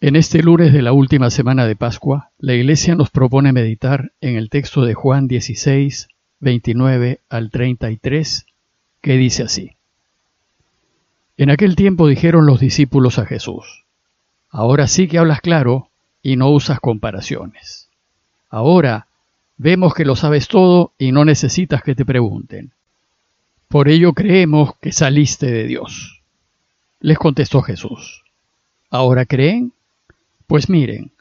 En este lunes de la última semana de Pascua, la Iglesia nos propone meditar en el texto de Juan 16, 29 al 33, que dice así. En aquel tiempo dijeron los discípulos a Jesús, Ahora sí que hablas claro y no usas comparaciones. Ahora vemos que lo sabes todo y no necesitas que te pregunten. Por ello creemos que saliste de Dios. Les contestó Jesús, ¿ahora creen? Pues miren,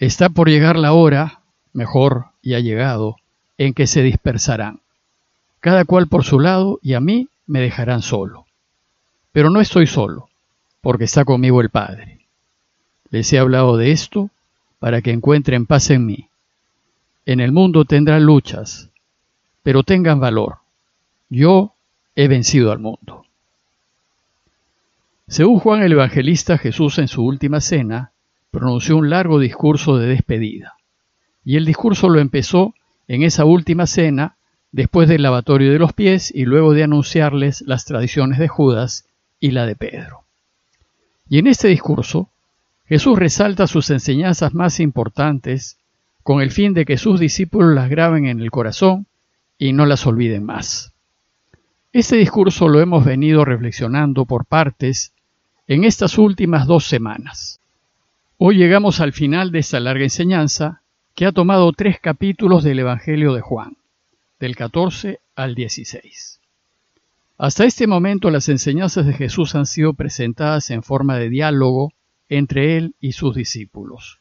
está por llegar la hora, mejor y ha llegado, en que se dispersarán, cada cual por su lado, y a mí me dejarán solo. Pero no estoy solo, porque está conmigo el Padre. Les he hablado de esto para que encuentren paz en mí. En el mundo tendrán luchas, pero tengan valor. Yo he vencido al mundo. Según Juan el Evangelista, Jesús en su última cena pronunció un largo discurso de despedida. Y el discurso lo empezó en esa última cena, después del lavatorio de los pies y luego de anunciarles las tradiciones de Judas y la de Pedro. Y en este discurso, Jesús resalta sus enseñanzas más importantes con el fin de que sus discípulos las graben en el corazón y no las olviden más. Este discurso lo hemos venido reflexionando por partes en estas últimas dos semanas. Hoy llegamos al final de esta larga enseñanza que ha tomado tres capítulos del Evangelio de Juan, del 14 al 16. Hasta este momento las enseñanzas de Jesús han sido presentadas en forma de diálogo entre él y sus discípulos,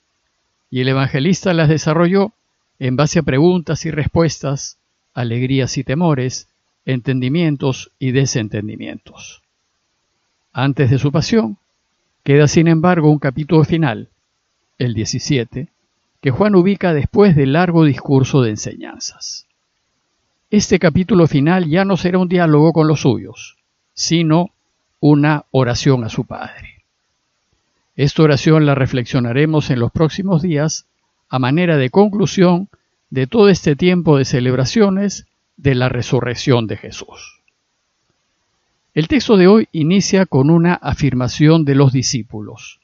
y el evangelista las desarrolló en base a preguntas y respuestas, alegrías y temores, entendimientos y desentendimientos. Antes de su pasión, Queda sin embargo un capítulo final, el 17, que Juan ubica después del largo discurso de enseñanzas. Este capítulo final ya no será un diálogo con los suyos, sino una oración a su Padre. Esta oración la reflexionaremos en los próximos días a manera de conclusión de todo este tiempo de celebraciones de la resurrección de Jesús. El texto de hoy inicia con una afirmación de los discípulos.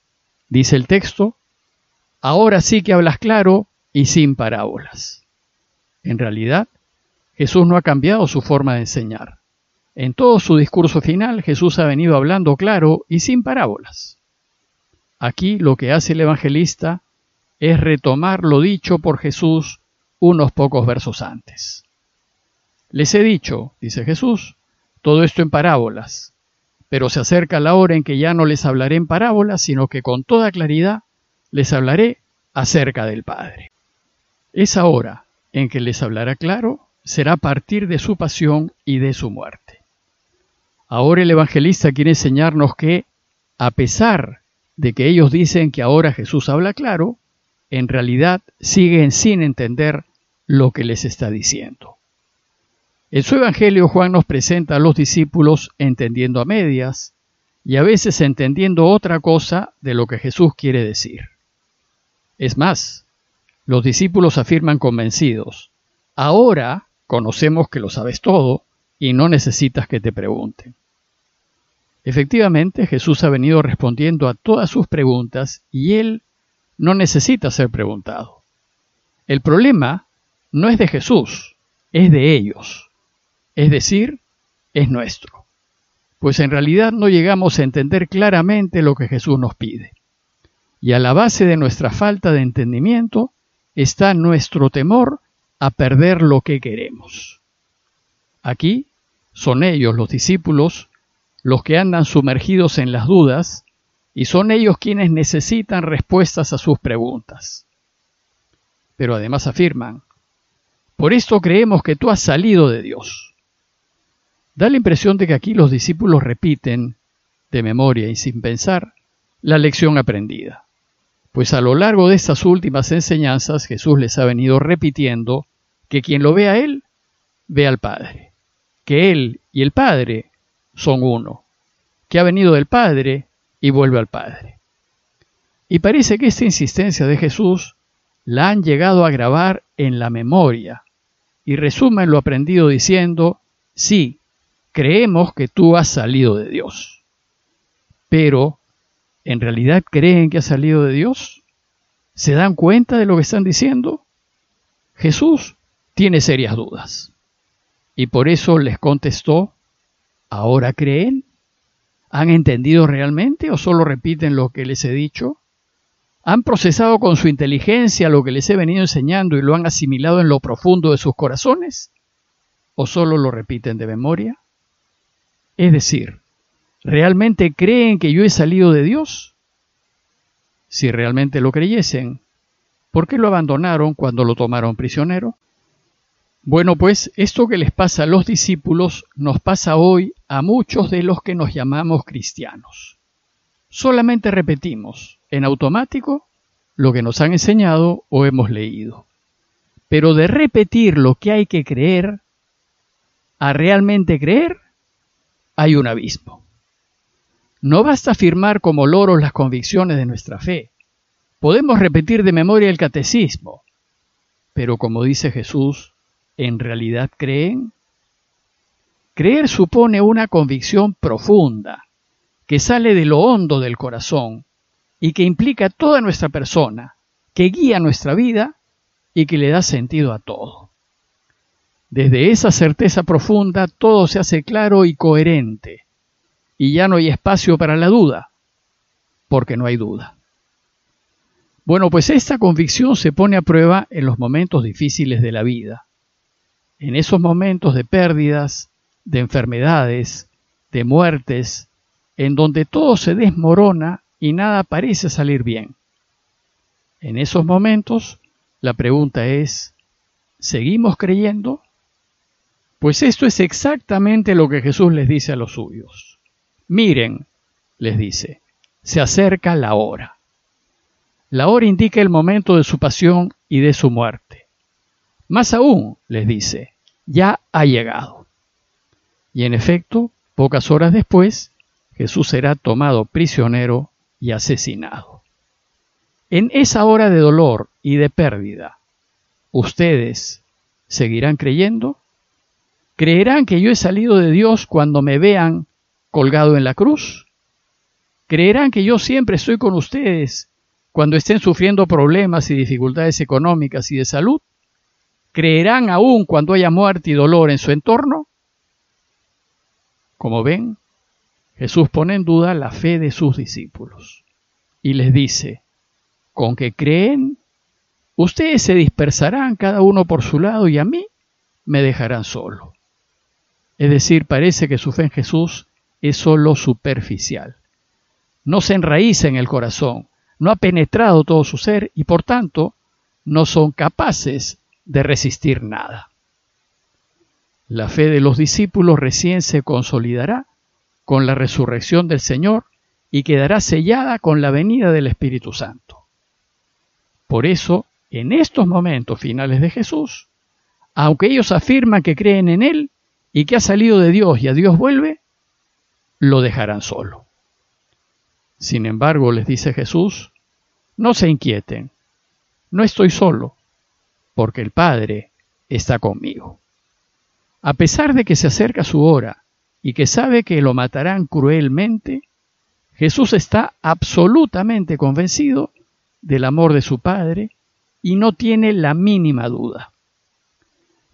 Dice el texto, ahora sí que hablas claro y sin parábolas. En realidad, Jesús no ha cambiado su forma de enseñar. En todo su discurso final, Jesús ha venido hablando claro y sin parábolas. Aquí lo que hace el evangelista es retomar lo dicho por Jesús unos pocos versos antes. Les he dicho, dice Jesús, todo esto en parábolas. Pero se acerca la hora en que ya no les hablaré en parábolas, sino que con toda claridad les hablaré acerca del Padre. Esa hora en que les hablará claro será a partir de su pasión y de su muerte. Ahora el evangelista quiere enseñarnos que, a pesar de que ellos dicen que ahora Jesús habla claro, en realidad siguen sin entender lo que les está diciendo. En su Evangelio Juan nos presenta a los discípulos entendiendo a medias y a veces entendiendo otra cosa de lo que Jesús quiere decir. Es más, los discípulos afirman convencidos, ahora conocemos que lo sabes todo y no necesitas que te pregunten. Efectivamente, Jesús ha venido respondiendo a todas sus preguntas y él no necesita ser preguntado. El problema no es de Jesús, es de ellos es decir, es nuestro. Pues en realidad no llegamos a entender claramente lo que Jesús nos pide. Y a la base de nuestra falta de entendimiento está nuestro temor a perder lo que queremos. Aquí son ellos, los discípulos, los que andan sumergidos en las dudas, y son ellos quienes necesitan respuestas a sus preguntas. Pero además afirman, por esto creemos que tú has salido de Dios. Da la impresión de que aquí los discípulos repiten, de memoria y sin pensar, la lección aprendida. Pues a lo largo de estas últimas enseñanzas Jesús les ha venido repitiendo que quien lo ve a Él, ve al Padre, que Él y el Padre son uno, que ha venido del Padre y vuelve al Padre. Y parece que esta insistencia de Jesús la han llegado a grabar en la memoria y resumen lo aprendido diciendo, sí, creemos que tú has salido de Dios. Pero ¿En realidad creen que ha salido de Dios? ¿Se dan cuenta de lo que están diciendo? Jesús tiene serias dudas. Y por eso les contestó, ¿ahora creen? ¿Han entendido realmente o solo repiten lo que les he dicho? ¿Han procesado con su inteligencia lo que les he venido enseñando y lo han asimilado en lo profundo de sus corazones? ¿O solo lo repiten de memoria? Es decir, ¿realmente creen que yo he salido de Dios? Si realmente lo creyesen, ¿por qué lo abandonaron cuando lo tomaron prisionero? Bueno, pues esto que les pasa a los discípulos nos pasa hoy a muchos de los que nos llamamos cristianos. Solamente repetimos en automático lo que nos han enseñado o hemos leído. Pero de repetir lo que hay que creer a realmente creer, hay un abismo. No basta afirmar como loros las convicciones de nuestra fe. Podemos repetir de memoria el catecismo, pero como dice Jesús, ¿en realidad creen? Creer supone una convicción profunda, que sale de lo hondo del corazón y que implica toda nuestra persona, que guía nuestra vida y que le da sentido a todo. Desde esa certeza profunda todo se hace claro y coherente, y ya no hay espacio para la duda, porque no hay duda. Bueno, pues esta convicción se pone a prueba en los momentos difíciles de la vida, en esos momentos de pérdidas, de enfermedades, de muertes, en donde todo se desmorona y nada parece salir bien. En esos momentos, la pregunta es, ¿seguimos creyendo? Pues esto es exactamente lo que Jesús les dice a los suyos. Miren, les dice, se acerca la hora. La hora indica el momento de su pasión y de su muerte. Más aún, les dice, ya ha llegado. Y en efecto, pocas horas después, Jesús será tomado prisionero y asesinado. En esa hora de dolor y de pérdida, ¿ustedes seguirán creyendo? ¿Creerán que yo he salido de Dios cuando me vean colgado en la cruz? ¿Creerán que yo siempre estoy con ustedes cuando estén sufriendo problemas y dificultades económicas y de salud? ¿Creerán aún cuando haya muerte y dolor en su entorno? Como ven, Jesús pone en duda la fe de sus discípulos y les dice, con que creen, ustedes se dispersarán cada uno por su lado y a mí me dejarán solo. Es decir, parece que su fe en Jesús es sólo superficial. No se enraíza en el corazón, no ha penetrado todo su ser y por tanto no son capaces de resistir nada. La fe de los discípulos recién se consolidará con la resurrección del Señor y quedará sellada con la venida del Espíritu Santo. Por eso, en estos momentos finales de Jesús, aunque ellos afirman que creen en Él, y que ha salido de Dios y a Dios vuelve, lo dejarán solo. Sin embargo, les dice Jesús, no se inquieten, no estoy solo, porque el Padre está conmigo. A pesar de que se acerca su hora y que sabe que lo matarán cruelmente, Jesús está absolutamente convencido del amor de su Padre y no tiene la mínima duda.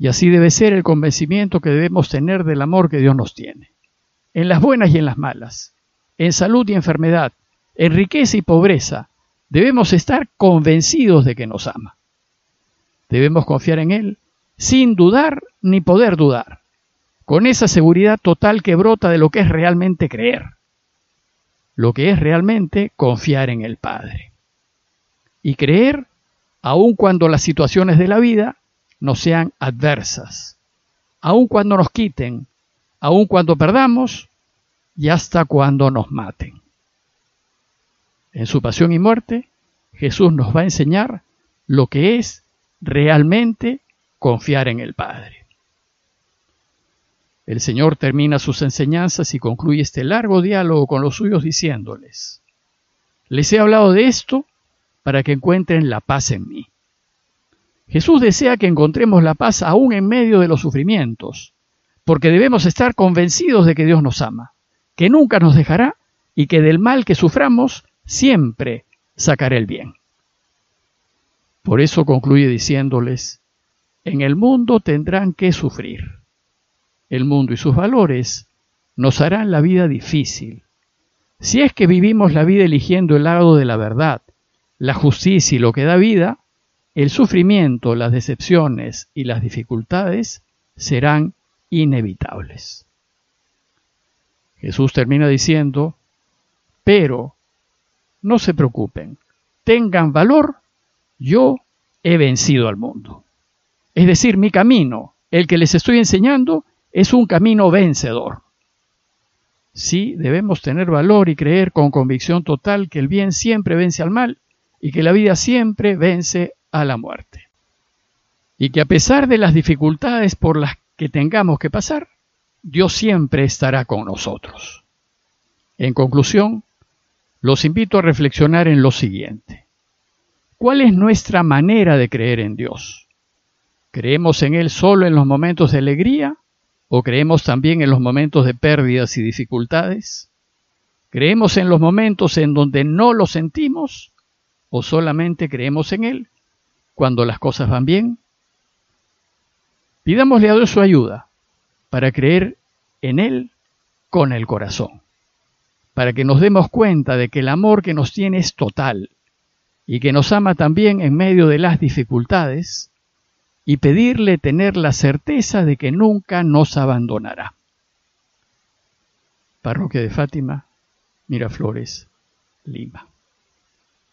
Y así debe ser el convencimiento que debemos tener del amor que Dios nos tiene. En las buenas y en las malas, en salud y enfermedad, en riqueza y pobreza, debemos estar convencidos de que nos ama. Debemos confiar en Él sin dudar ni poder dudar, con esa seguridad total que brota de lo que es realmente creer, lo que es realmente confiar en el Padre. Y creer aun cuando las situaciones de la vida no sean adversas, aun cuando nos quiten, aun cuando perdamos y hasta cuando nos maten. En su pasión y muerte, Jesús nos va a enseñar lo que es realmente confiar en el Padre. El Señor termina sus enseñanzas y concluye este largo diálogo con los suyos diciéndoles, les he hablado de esto para que encuentren la paz en mí. Jesús desea que encontremos la paz aún en medio de los sufrimientos, porque debemos estar convencidos de que Dios nos ama, que nunca nos dejará y que del mal que suframos siempre sacará el bien. Por eso concluye diciéndoles, en el mundo tendrán que sufrir. El mundo y sus valores nos harán la vida difícil. Si es que vivimos la vida eligiendo el lado de la verdad, la justicia y lo que da vida, el sufrimiento, las decepciones y las dificultades serán inevitables. Jesús termina diciendo, pero no se preocupen, tengan valor, yo he vencido al mundo. Es decir, mi camino, el que les estoy enseñando, es un camino vencedor. Sí, debemos tener valor y creer con convicción total que el bien siempre vence al mal y que la vida siempre vence a la muerte. Y que a pesar de las dificultades por las que tengamos que pasar, Dios siempre estará con nosotros. En conclusión, los invito a reflexionar en lo siguiente. ¿Cuál es nuestra manera de creer en Dios? ¿Creemos en Él solo en los momentos de alegría o creemos también en los momentos de pérdidas y dificultades? ¿Creemos en los momentos en donde no lo sentimos o solamente creemos en Él cuando las cosas van bien? Pidámosle a Dios su ayuda para creer en Él con el corazón, para que nos demos cuenta de que el amor que nos tiene es total y que nos ama también en medio de las dificultades, y pedirle tener la certeza de que nunca nos abandonará. Parroquia de Fátima, Miraflores, Lima.